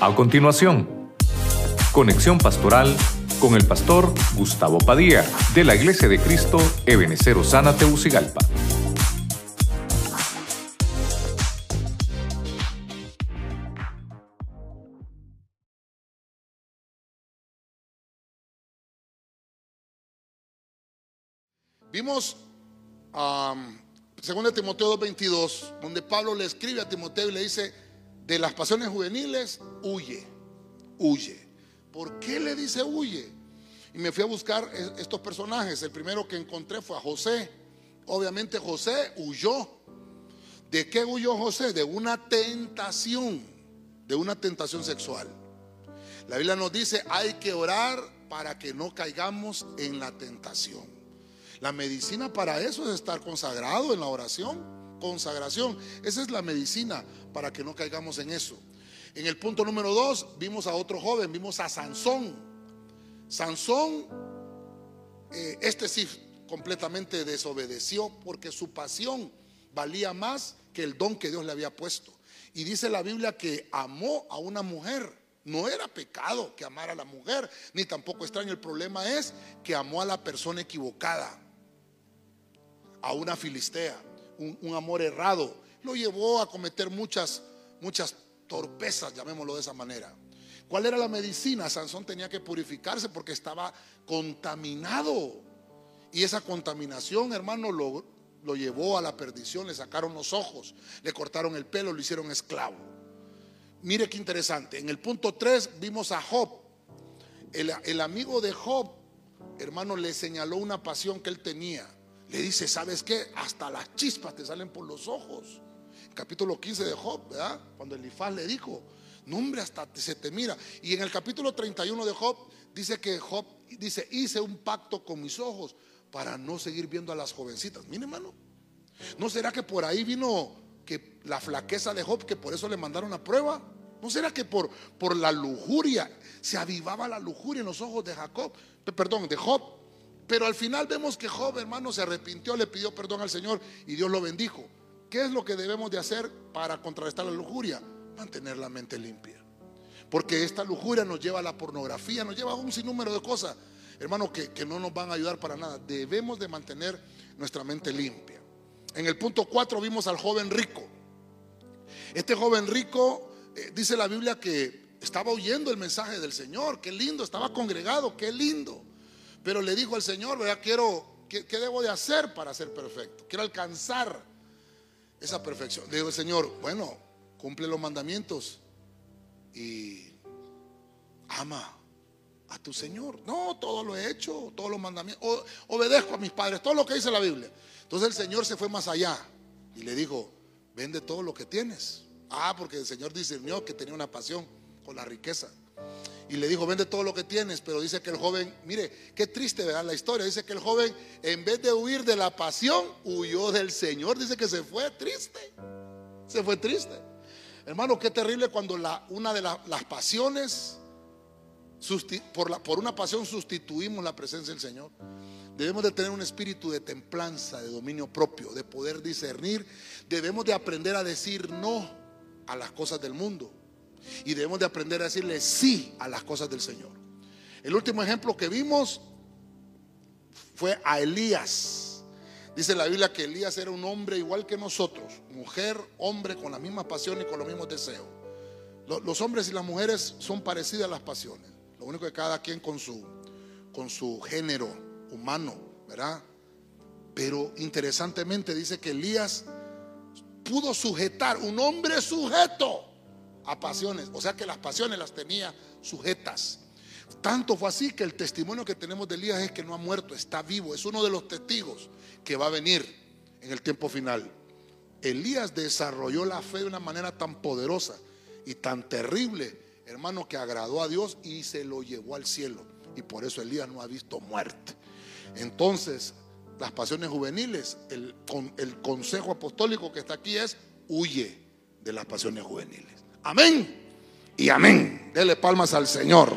A continuación, conexión pastoral con el pastor Gustavo Padilla de la Iglesia de Cristo Ebenecer Osana Teucigalpa. Vimos um, 2 Timoteo 2.22, donde Pablo le escribe a Timoteo y le dice, de las pasiones juveniles, huye, huye. ¿Por qué le dice huye? Y me fui a buscar estos personajes. El primero que encontré fue a José. Obviamente José huyó. ¿De qué huyó José? De una tentación, de una tentación sexual. La Biblia nos dice, hay que orar para que no caigamos en la tentación. La medicina para eso es estar consagrado en la oración. Consagración. Esa es la medicina para que no caigamos en eso. En el punto número dos vimos a otro joven, vimos a Sansón. Sansón, eh, este sí completamente desobedeció porque su pasión valía más que el don que Dios le había puesto. Y dice la Biblia que amó a una mujer. No era pecado que amara a la mujer, ni tampoco extraño. El problema es que amó a la persona equivocada a una filistea, un, amor errado, lo llevó a cometer muchas, muchas torpezas, llamémoslo de esa manera. ¿Cuál era la medicina? Sansón tenía que purificarse porque estaba contaminado. Y esa contaminación, hermano, lo, lo llevó a la perdición. Le sacaron los ojos, le cortaron el pelo, lo hicieron esclavo. Mire qué interesante. En el punto 3 vimos a Job. El, el amigo de Job, hermano, le señaló una pasión que él tenía le dice, ¿sabes qué? Hasta las chispas te salen por los ojos. capítulo 15 de Job, ¿verdad? Cuando Elifaz le dijo, no hombre, hasta se te mira. Y en el capítulo 31 de Job dice que Job dice, hice un pacto con mis ojos para no seguir viendo a las jovencitas. Mire, hermano, ¿no será que por ahí vino que la flaqueza de Job, que por eso le mandaron a prueba? ¿No será que por, por la lujuria se avivaba la lujuria en los ojos de Jacob? Perdón, de Job. Pero al final vemos que Job, hermano, se arrepintió, le pidió perdón al Señor y Dios lo bendijo. ¿Qué es lo que debemos de hacer para contrarrestar la lujuria? Mantener la mente limpia. Porque esta lujuria nos lleva a la pornografía, nos lleva a un sinnúmero de cosas, hermano, que, no nos van a ayudar para nada. Debemos de mantener nuestra mente limpia. En el punto 4 vimos al joven rico. Este joven rico, eh, dice la Biblia que estaba oyendo el mensaje del Señor, qué lindo, estaba congregado, qué lindo. Pero le dijo al Señor, ¿verdad? Quiero, ¿qué, debo de hacer para ser perfecto? Quiero alcanzar esa perfección. Le dijo el Señor, bueno, cumple los mandamientos y ama a tu Señor. No, todo lo he hecho, todos los mandamientos. obedezco a mis padres, todo lo que dice la Biblia. Entonces el Señor se fue más allá y le dijo, vende todo lo que tienes. Ah, porque el Señor discernió que tenía una pasión con la riqueza y le dijo, vende todo lo que tienes, pero dice que el joven, mire, qué triste ¿verdad? la historia, dice que el joven en vez de huir de la pasión, huyó del Señor, dice que se fue triste, se fue triste. Hermano, qué terrible cuando una de las pasiones, por, por una pasión sustituimos la presencia del Señor. Debemos de tener un espíritu de templanza, de dominio propio, de poder discernir. Debemos de aprender a decir no a las cosas del mundo. Y debemos de aprender a decirle sí a las cosas del Señor. El último ejemplo que vimos fue a Elías. Dice la Biblia que Elías era un hombre igual que nosotros, mujer, hombre con la misma pasión y con los mismos deseos. Los hombres y las mujeres son parecidas las pasiones. Lo único que cada quien con su, con su género humano, ¿verdad? Pero interesantemente dice que Elías pudo sujetar, un hombre sujeto a pasiones. O sea que las pasiones las tenía sujetas. Tanto fue así que el testimonio que tenemos de Elías es que no ha muerto, está vivo. Es uno de los testigos que va a venir en el tiempo final. Elías desarrolló la fe de una manera tan poderosa y tan terrible, hermano, que agradó a Dios y se lo llevó al cielo. Y por eso Elías no ha visto muerte. Entonces, las pasiones juveniles, el, el consejo apostólico que está aquí es, huye de las pasiones juveniles. Amén y amén. Dele palmas al Señor.